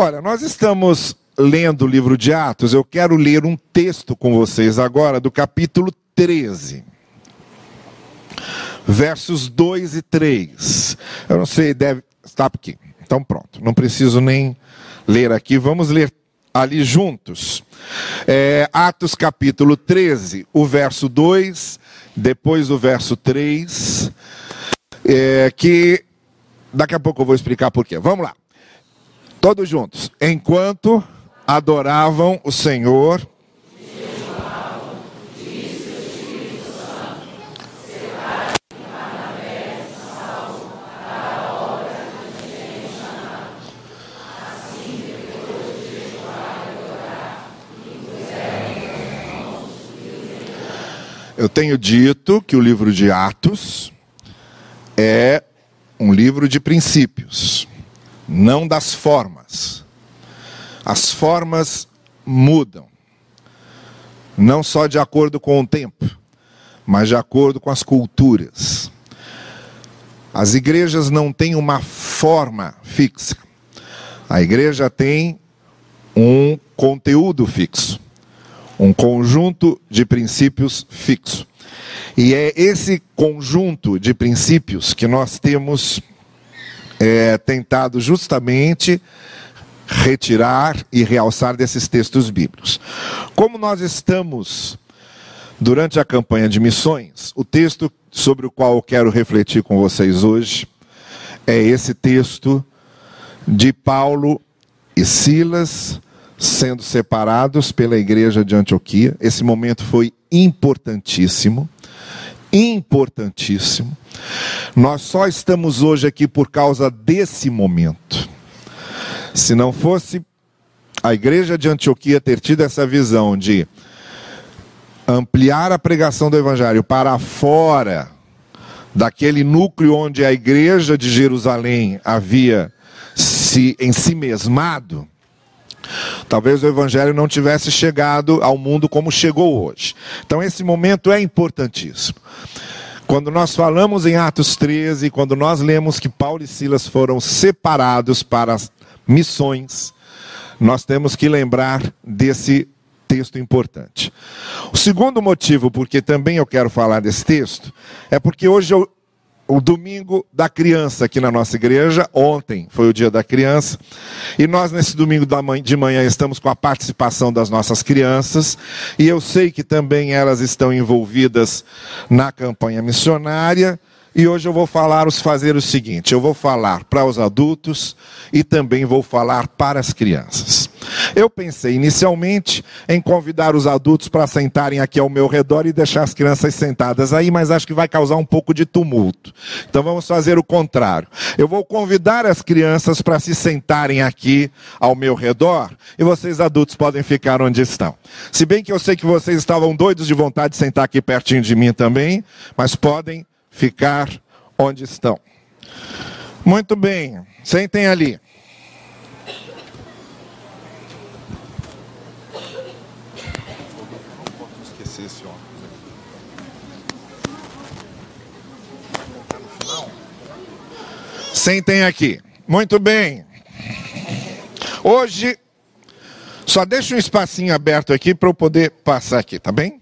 Olha, nós estamos lendo o livro de Atos, eu quero ler um texto com vocês agora do capítulo 13. Versos 2 e 3. Eu não sei, deve estar aqui. Então pronto, não preciso nem ler aqui, vamos ler ali juntos. É, Atos capítulo 13, o verso 2, depois o verso 3, é, que daqui a pouco eu vou explicar por quê. Vamos lá. Todos juntos. Enquanto adoravam o Senhor. Eu tenho dito que o livro de Atos é um livro de princípios não das formas. As formas mudam, não só de acordo com o tempo, mas de acordo com as culturas. As igrejas não têm uma forma fixa. A igreja tem um conteúdo fixo, um conjunto de princípios fixo. E é esse conjunto de princípios que nós temos é, tentado justamente retirar e realçar desses textos bíblicos. Como nós estamos durante a campanha de missões, o texto sobre o qual eu quero refletir com vocês hoje é esse texto de Paulo e Silas sendo separados pela igreja de Antioquia. Esse momento foi importantíssimo importantíssimo. Nós só estamos hoje aqui por causa desse momento. Se não fosse a igreja de Antioquia ter tido essa visão de ampliar a pregação do evangelho para fora daquele núcleo onde a igreja de Jerusalém havia se em si mesmado, Talvez o evangelho não tivesse chegado ao mundo como chegou hoje. Então esse momento é importantíssimo. Quando nós falamos em Atos 13, quando nós lemos que Paulo e Silas foram separados para as missões, nós temos que lembrar desse texto importante. O segundo motivo porque também eu quero falar desse texto é porque hoje eu o domingo da criança aqui na nossa igreja. Ontem foi o dia da criança. E nós, nesse domingo de manhã, estamos com a participação das nossas crianças. E eu sei que também elas estão envolvidas na campanha missionária. E hoje eu vou falar os fazer o seguinte: eu vou falar para os adultos e também vou falar para as crianças. Eu pensei inicialmente em convidar os adultos para sentarem aqui ao meu redor e deixar as crianças sentadas aí, mas acho que vai causar um pouco de tumulto. Então vamos fazer o contrário. Eu vou convidar as crianças para se sentarem aqui ao meu redor e vocês adultos podem ficar onde estão. Se bem que eu sei que vocês estavam doidos de vontade de sentar aqui pertinho de mim também, mas podem ficar onde estão. Muito bem, sentem ali. Sentem aqui. Muito bem. Hoje, só deixa um espacinho aberto aqui para eu poder passar aqui, tá bem?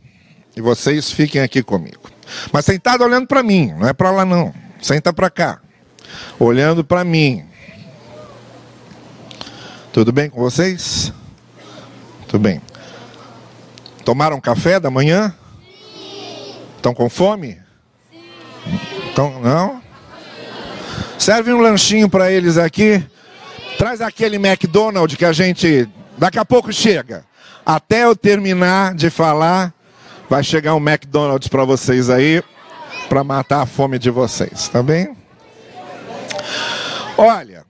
E vocês fiquem aqui comigo. Mas sentado olhando para mim, não é para lá não. Senta para cá. Olhando para mim. Tudo bem com vocês? Tudo bem. Tomaram café da manhã? Estão com fome? Então, não? Serve um lanchinho para eles aqui. Traz aquele McDonald's que a gente daqui a pouco chega. Até eu terminar de falar, Vai chegar um McDonald's para vocês aí, para matar a fome de vocês, tá bem? Olha,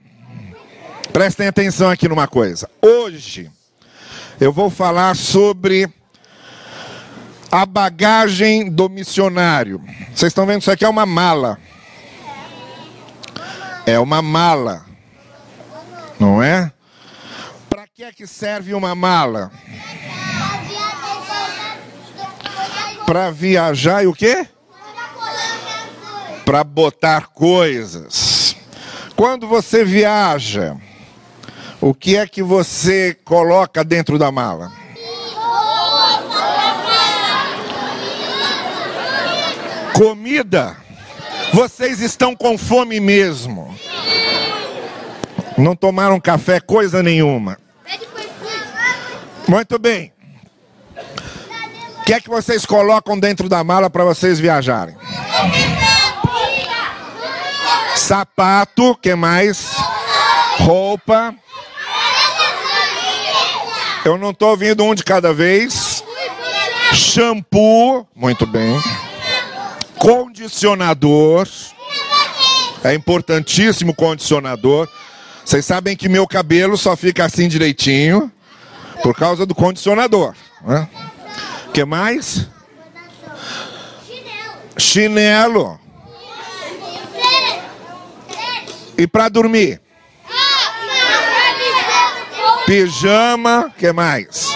prestem atenção aqui numa coisa. Hoje eu vou falar sobre a bagagem do missionário. Vocês estão vendo isso aqui é uma mala. É uma mala. Não é? Para que é que serve uma mala? para viajar e o quê? Para botar coisas. Quando você viaja, O que é que você coloca dentro da mala? Comida. Vocês estão com fome mesmo. Não tomaram café coisa nenhuma. Muito bem. O que é que vocês colocam dentro da mala para vocês viajarem? Sapato, que mais? Roupa. Eu não estou ouvindo um de cada vez. Shampoo, muito bem. Condicionador. É importantíssimo condicionador. Vocês sabem que meu cabelo só fica assim direitinho por causa do condicionador. Né? que mais? Chinelo. E para dormir? Pijama, que mais?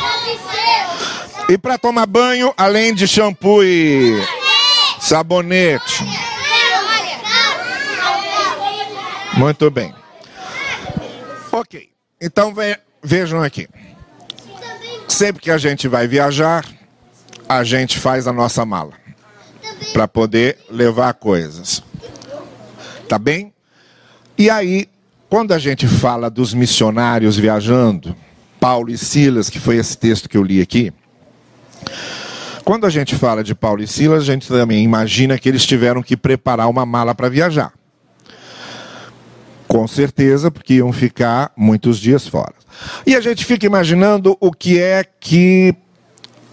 E para tomar banho, além de shampoo e sabonete. Muito bem. Ok. Então ve vejam aqui. Sempre que a gente vai viajar, a gente faz a nossa mala para poder levar coisas. Tá bem? E aí, quando a gente fala dos missionários viajando, Paulo e Silas, que foi esse texto que eu li aqui, quando a gente fala de Paulo e Silas, a gente também imagina que eles tiveram que preparar uma mala para viajar. Com certeza, porque iam ficar muitos dias fora. E a gente fica imaginando o que é que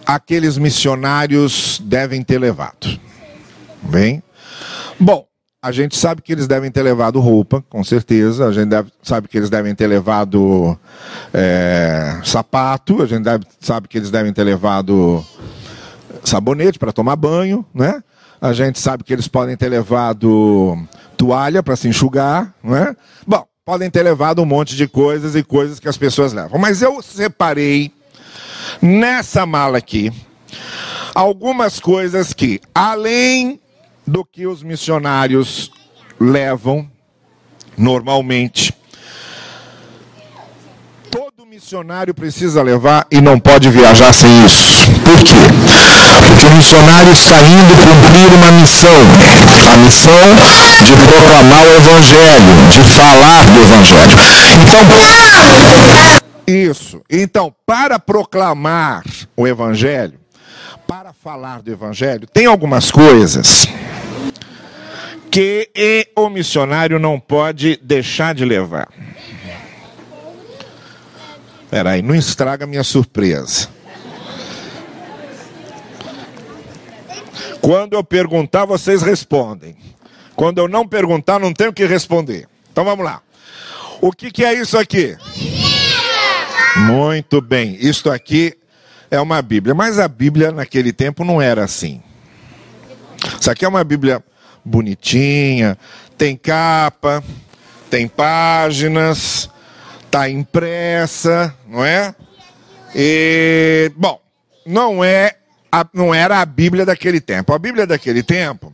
aqueles missionários devem ter levado. Bem? Bom, a gente sabe que eles devem ter levado roupa, com certeza. A gente deve, sabe que eles devem ter levado é, sapato. A gente deve, sabe que eles devem ter levado sabonete para tomar banho, né? A gente sabe que eles podem ter levado toalha para se enxugar, né? Bom, podem ter levado um monte de coisas e coisas que as pessoas levam. Mas eu separei nessa mala aqui algumas coisas que, além do que os missionários levam normalmente, todo missionário precisa levar e não pode viajar sem isso. Por quê? Porque o missionário está indo cumprir uma missão, a missão de proclamar o evangelho, de falar do evangelho. Então, isso. Então, para proclamar o evangelho, para falar do evangelho, tem algumas coisas que o missionário não pode deixar de levar. Peraí, não estraga minha surpresa. Quando eu perguntar, vocês respondem. Quando eu não perguntar, não tenho que responder. Então vamos lá. O que, que é isso aqui? Muito bem. Isto aqui é uma Bíblia. Mas a Bíblia naquele tempo não era assim. Isso aqui é uma Bíblia bonitinha, tem capa, tem páginas, está impressa, não é? E, bom, não é a, não era a Bíblia daquele tempo. A Bíblia daquele tempo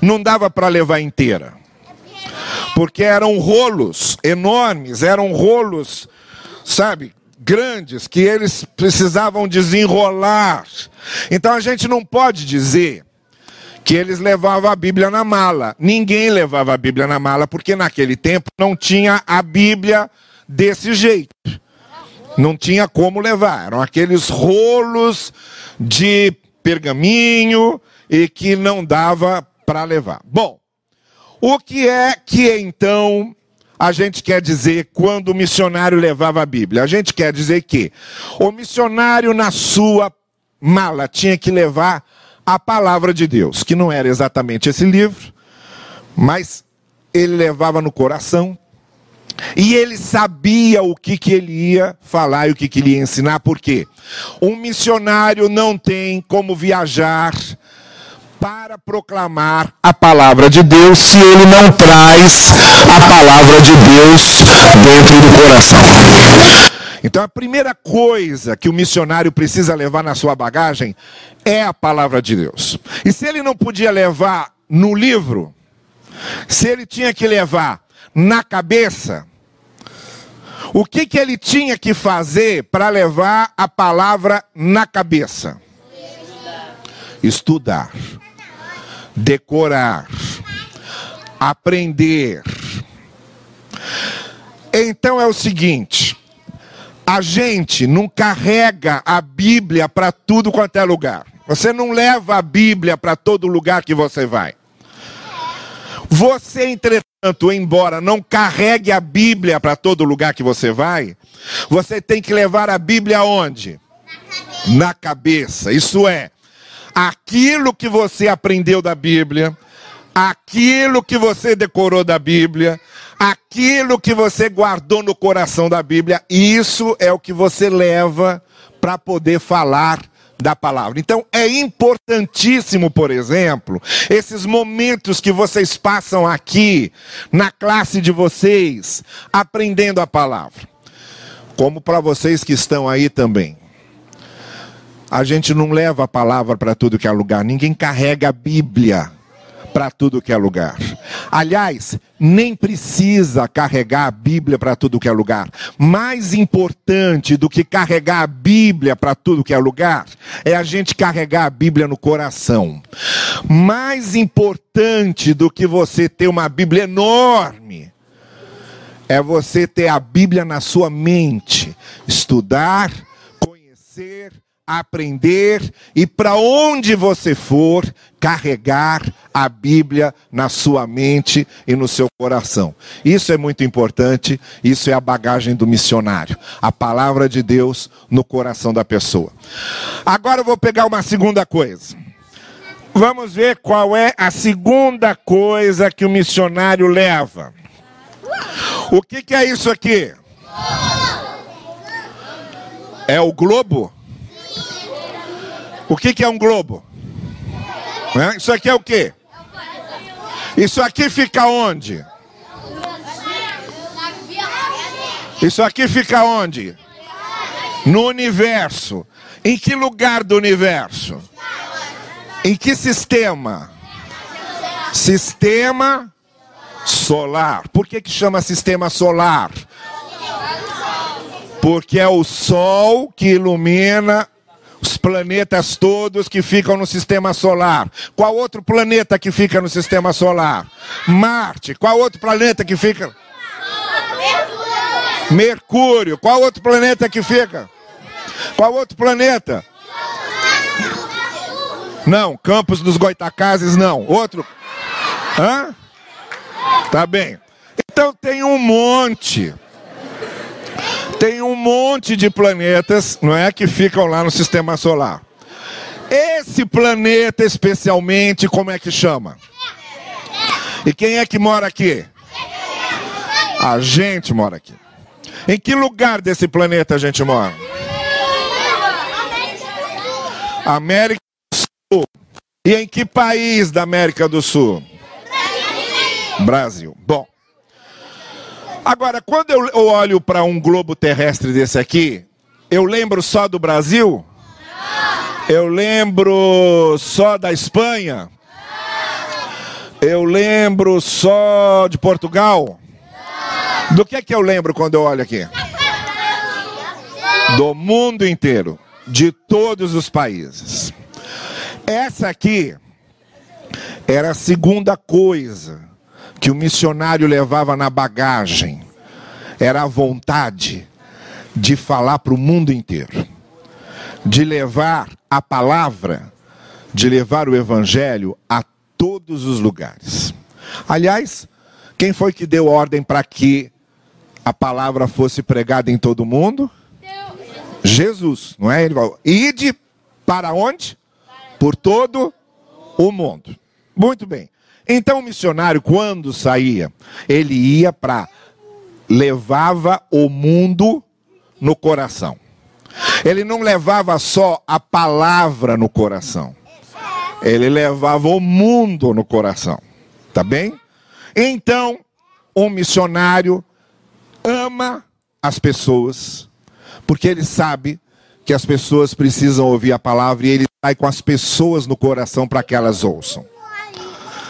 não dava para levar inteira. Porque eram rolos enormes, eram rolos, sabe, grandes que eles precisavam desenrolar. Então a gente não pode dizer que eles levavam a Bíblia na mala. Ninguém levava a Bíblia na mala, porque naquele tempo não tinha a Bíblia desse jeito. Não tinha como levar. Eram aqueles rolos de pergaminho e que não dava para levar. Bom, o que é que então a gente quer dizer quando o missionário levava a Bíblia? A gente quer dizer que o missionário na sua mala tinha que levar a palavra de Deus, que não era exatamente esse livro, mas ele levava no coração. E ele sabia o que, que ele ia falar e o que, que ele ia ensinar, por quê? Um missionário não tem como viajar para proclamar a palavra de Deus se ele não traz a palavra de Deus dentro do coração. Então a primeira coisa que o missionário precisa levar na sua bagagem é a palavra de Deus. E se ele não podia levar no livro, se ele tinha que levar na cabeça, O que, que ele tinha que fazer para levar a palavra na cabeça? Estudar, decorar, aprender. Então é o seguinte: a gente não carrega a Bíblia para tudo quanto é lugar. Você não leva a Bíblia para todo lugar que você vai. Você, entretanto, embora não carregue a Bíblia para todo lugar que você vai, você tem que levar a Bíblia onde? Na cabeça. Isso é, aquilo que você aprendeu da Bíblia, aquilo que você decorou da Bíblia, aquilo que você guardou no coração da Bíblia, isso é o que você leva para poder falar da palavra. Então é importantíssimo, por exemplo, esses momentos que vocês passam aqui na classe de vocês, aprendendo a palavra. Como para vocês que estão aí também. A gente não leva a palavra para tudo que é lugar, ninguém carrega a Bíblia para tudo que é lugar. Aliás, nem precisa carregar a Bíblia para tudo que é lugar. Mais importante do que carregar a Bíblia para tudo que é lugar é a gente carregar a Bíblia no coração. Mais importante do que você ter uma Bíblia enorme é você ter a Bíblia na sua mente, estudar, conhecer, aprender e para onde você for, carregar a Bíblia na sua mente e no seu coração. Isso é muito importante, isso é a bagagem do missionário, a palavra de Deus no coração da pessoa. Agora eu vou pegar uma segunda coisa. Vamos ver qual é a segunda coisa que o missionário leva. O que, que é isso aqui? É o globo? O que, que é um globo? É? Isso aqui é o quê? Isso aqui fica onde? Isso aqui fica onde? No universo. Em que lugar do universo? Em que sistema? Sistema solar. Por que, que chama sistema solar? Porque é o Sol que ilumina os planetas todos que ficam no sistema solar. Qual outro planeta que fica no sistema solar? Marte. Qual outro planeta que fica? Mercúrio. Qual outro planeta que fica? Qual outro planeta? Não, Campos dos Goitacazes não. Outro? Hã? Tá bem. Então tem um monte tem um monte de planetas, não é, que ficam lá no sistema solar. Esse planeta especialmente, como é que chama? E quem é que mora aqui? A gente mora aqui. Em que lugar desse planeta a gente mora? América do Sul. E em que país da América do Sul? Brasil. Bom. Agora, quando eu olho para um globo terrestre desse aqui, eu lembro só do Brasil? Eu lembro só da Espanha? Eu lembro só de Portugal? Do que é que eu lembro quando eu olho aqui? Do mundo inteiro, de todos os países. Essa aqui era a segunda coisa que o missionário levava na bagagem era a vontade de falar para o mundo inteiro, de levar a palavra, de levar o evangelho a todos os lugares. Aliás, quem foi que deu ordem para que a palavra fosse pregada em todo mundo? Jesus, não é? Ele falou: ide para onde? Por todo o mundo. Muito bem. Então o missionário, quando saía, ele ia para levava o mundo no coração. Ele não levava só a palavra no coração. Ele levava o mundo no coração. Tá bem? Então, um missionário ama as pessoas, porque ele sabe que as pessoas precisam ouvir a palavra e ele sai com as pessoas no coração para que elas ouçam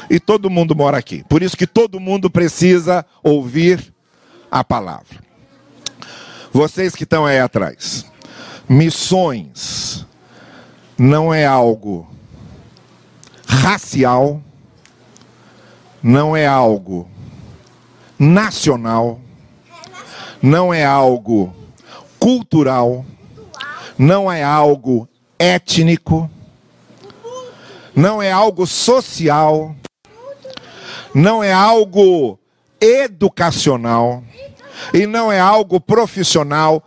e todo mundo mora aqui. Por isso que todo mundo precisa ouvir a palavra. Vocês que estão aí atrás. Missões não é algo racial, não é algo nacional, não é algo cultural, não é algo étnico, não é algo social, não é algo educacional e não é algo profissional,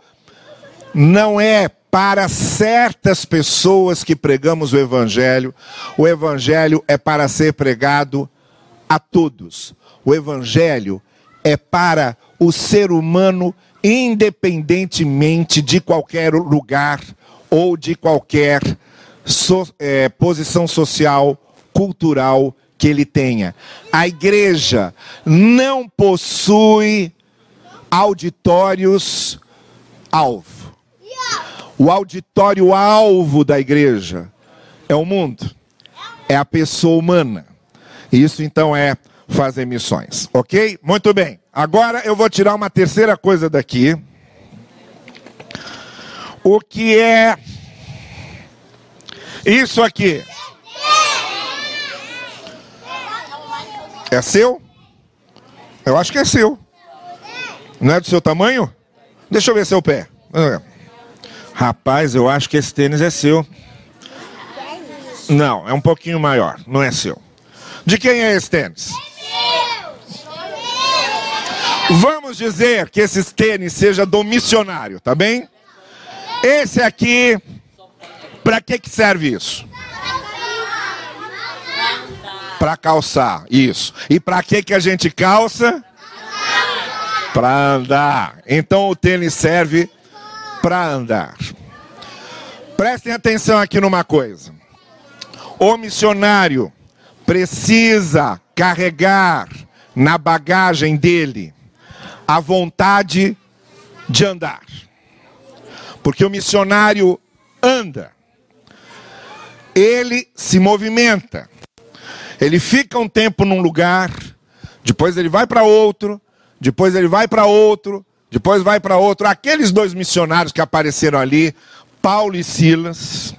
não é para certas pessoas que pregamos o Evangelho. O Evangelho é para ser pregado a todos. O Evangelho é para o ser humano, independentemente de qualquer lugar ou de qualquer so, é, posição social, cultural que ele tenha. A igreja não possui auditórios alvo. O auditório alvo da igreja é o mundo, é a pessoa humana. Isso então é fazer missões, ok? Muito bem. Agora eu vou tirar uma terceira coisa daqui. O que é isso aqui? É seu? Eu acho que é seu. Não é do seu tamanho? Deixa eu ver seu pé. Rapaz, eu acho que esse tênis é seu. Não, é um pouquinho maior, não é seu. De quem é esse tênis? Vamos dizer que esse tênis seja do missionário, tá bem? Esse aqui, para que, que serve isso? Para calçar, isso. E para que, que a gente calça? Para andar. Então o tênis serve para andar. Prestem atenção aqui numa coisa. O missionário precisa carregar na bagagem dele a vontade de andar. Porque o missionário anda, ele se movimenta, ele fica um tempo num lugar, depois ele vai para outro, depois ele vai para outro, depois vai para outro. Aqueles dois missionários que apareceram ali, Paulo e Silas,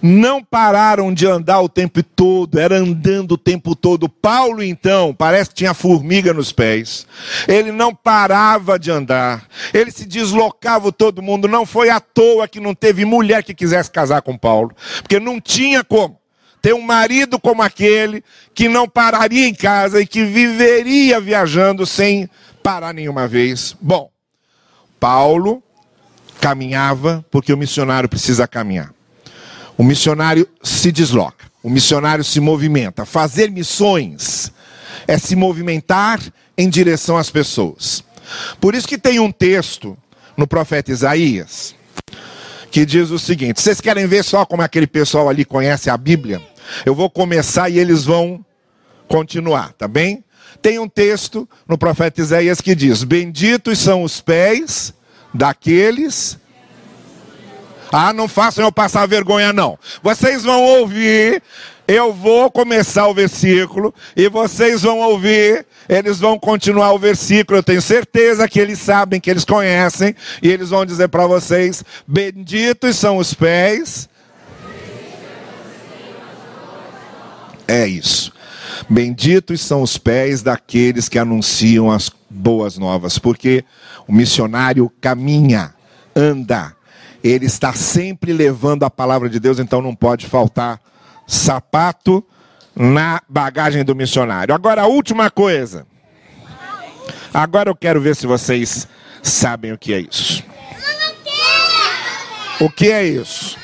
não pararam de andar o tempo todo, era andando o tempo todo. Paulo, então, parece que tinha formiga nos pés. Ele não parava de andar, ele se deslocava todo mundo. Não foi à toa que não teve mulher que quisesse casar com Paulo, porque não tinha como ter um marido como aquele que não pararia em casa e que viveria viajando sem parar nenhuma vez. Bom, Paulo caminhava porque o missionário precisa caminhar. O missionário se desloca, o missionário se movimenta. Fazer missões é se movimentar em direção às pessoas. Por isso que tem um texto no profeta Isaías que diz o seguinte: vocês querem ver só como aquele pessoal ali conhece a Bíblia? Eu vou começar e eles vão continuar, tá bem? Tem um texto no profeta Isaías que diz: Benditos são os pés daqueles ah, não façam eu passar vergonha, não. Vocês vão ouvir, eu vou começar o versículo, e vocês vão ouvir, eles vão continuar o versículo. Eu tenho certeza que eles sabem, que eles conhecem, e eles vão dizer para vocês: Benditos são os pés. É isso. Benditos são os pés daqueles que anunciam as boas novas, porque o missionário caminha, anda, ele está sempre levando a palavra de Deus, então não pode faltar sapato na bagagem do missionário. Agora, a última coisa. Agora eu quero ver se vocês sabem o que é isso. O que é isso?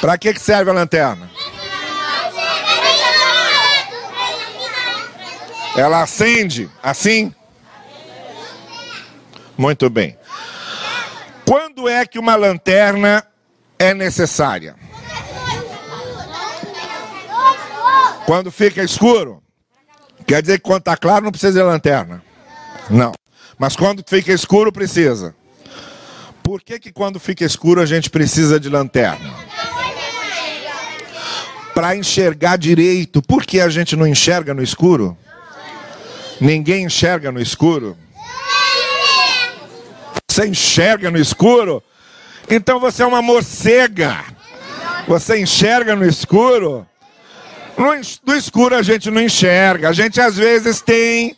Para que serve a lanterna? Ela acende assim? Muito bem. Quando é que uma lanterna é necessária? Quando fica escuro? Quer dizer que quando está claro não precisa de lanterna? Não. Mas quando fica escuro precisa. Por que, que quando fica escuro a gente precisa de lanterna? Para enxergar direito. Por que a gente não enxerga no escuro? Ninguém enxerga no escuro? Você enxerga no escuro? Então você é uma morcega. Você enxerga no escuro? No, escuro a gente não enxerga. A gente às vezes tem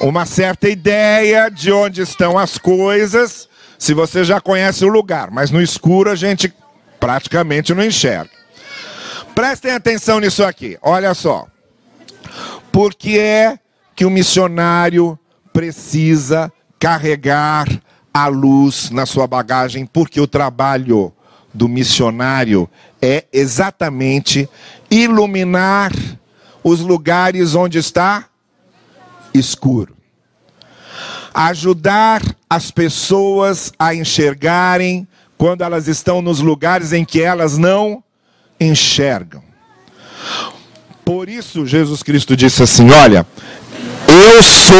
uma certa ideia de onde estão as coisas, se você já conhece o lugar, mas no escuro a gente praticamente não enxerga. Prestem atenção nisso aqui, olha só. Por que é que o missionário precisa carregar a luz na sua bagagem? Porque o trabalho do missionário é exatamente iluminar os lugares onde está escuro. Ajudar as pessoas a enxergarem quando elas estão nos lugares em que elas não enxergam. Por isso, Jesus Cristo disse assim: Olha, eu sou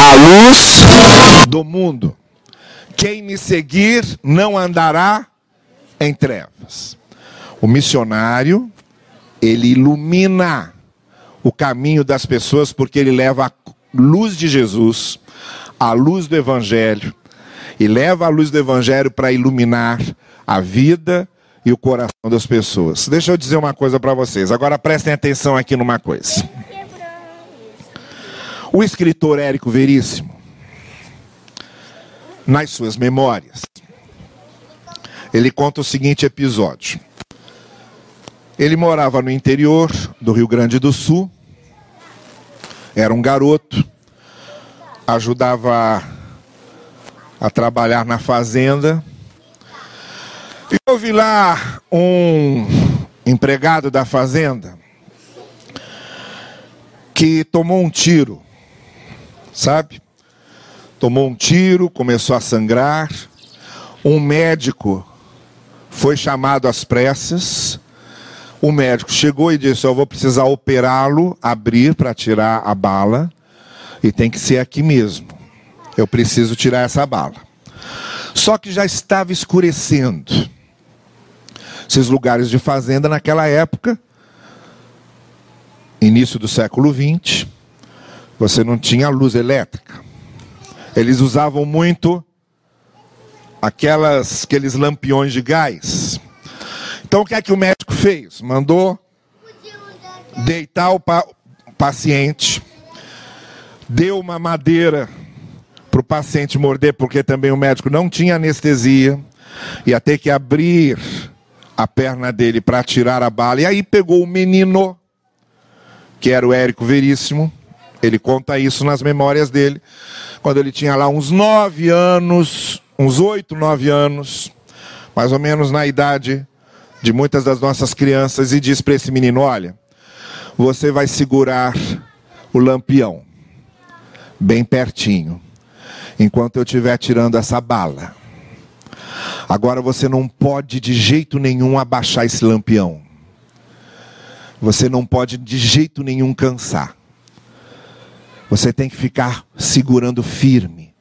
a luz do mundo. Quem me seguir não andará em trevas. O missionário, ele ilumina o caminho das pessoas porque ele leva a luz de Jesus, a luz do Evangelho, e leva a luz do Evangelho para iluminar a vida e o coração das pessoas. Deixa eu dizer uma coisa para vocês. Agora prestem atenção aqui numa coisa. O escritor Érico Veríssimo, nas suas memórias, ele conta o seguinte episódio. Ele morava no interior do Rio Grande do Sul era um garoto, ajudava a, trabalhar na fazenda. E vi lá um empregado da fazenda que tomou um tiro, sabe? Tomou um tiro, começou a sangrar. Um médico foi chamado às pressas o médico chegou e disse: Eu vou precisar operá-lo, abrir para tirar a bala, e tem que ser aqui mesmo. Eu preciso tirar essa bala. Só que já estava escurecendo. Esses lugares de fazenda naquela época, início do século XX, você não tinha luz elétrica. Eles usavam muito aquelas, aqueles lampiões de gás. Então o que é que o médico fez? Mandou deitar o pa paciente, deu uma madeira para o paciente morder, porque também o médico não tinha anestesia, ia ter que abrir a perna dele para tirar a bala. E aí pegou o menino, que era o Érico Veríssimo, ele conta isso nas memórias dele, quando ele tinha lá uns nove anos, uns oito, nove anos, mais ou menos na idade de muitas das nossas crianças e diz para esse menino: Olha, você vai segurar o lampião bem pertinho, enquanto eu estiver tirando essa bala. Agora você não pode de jeito nenhum abaixar esse lampião. Você não pode de jeito nenhum cansar. Você tem que ficar segurando firme,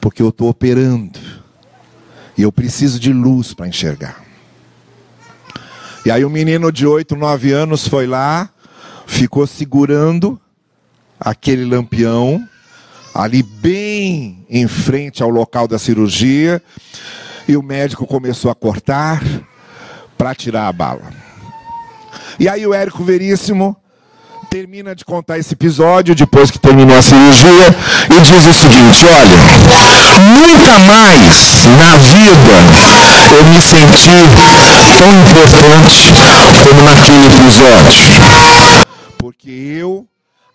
porque eu estou operando e eu preciso de luz para enxergar. E aí o menino de 8, 9 anos foi lá, ficou segurando aquele lampião, ali bem em frente ao local da cirurgia, e o médico começou a cortar para tirar a bala. E aí o Érico Veríssimo termina de contar esse episódio depois que terminou a cirurgia e diz o seguinte: olha, nunca mais na vida eu me senti tão importante como naquele episódio. Porque eu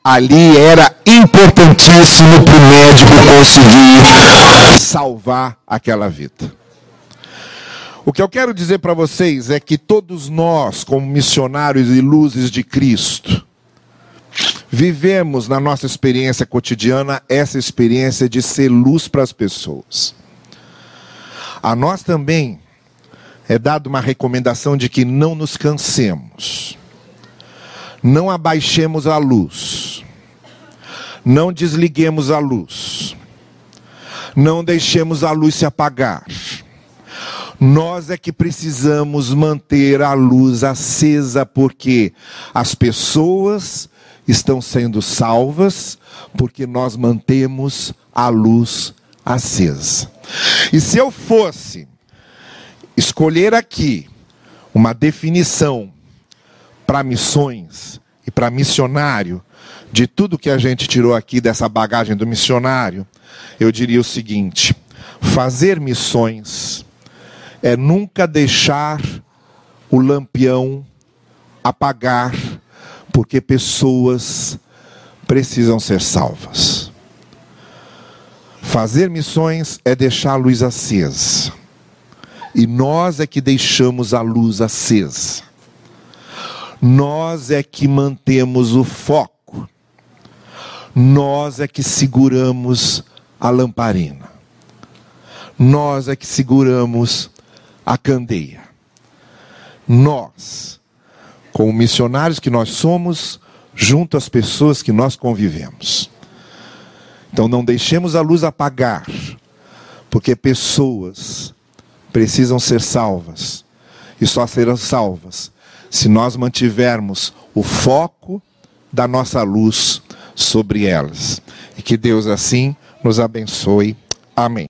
ali era importantíssimo para o médico conseguir salvar aquela vida. O que eu quero dizer para vocês é que todos nós, como missionários e luzes de Cristo, vivemos na nossa experiência cotidiana essa experiência de ser luz para as pessoas. A nós também é dada uma recomendação de que não nos cansemos, não abaixemos a luz, não desliguemos a luz, não deixemos a luz se apagar. Nós é que precisamos manter a luz acesa, porque as pessoas estão sendo salvas porque nós mantemos a luz acesa. E se eu fosse escolher aqui uma definição para missões e para missionário, de tudo que a gente tirou aqui dessa bagagem do missionário, eu diria o seguinte: fazer missões é nunca deixar o lampião apagar, porque pessoas precisam ser salvas. Fazer missões é deixar a luz acesa. E nós é que deixamos a luz acesa. Nós é que mantemos o foco. Nós é que seguramos a lamparina. Nós é que seguramos a candeia. Nós, como missionários que nós somos, junto às pessoas que nós convivemos. Então não deixemos a luz apagar, porque pessoas precisam ser salvas, e só serão salvas se nós mantivermos o foco da nossa luz sobre elas. E que Deus assim nos abençoe. Amém.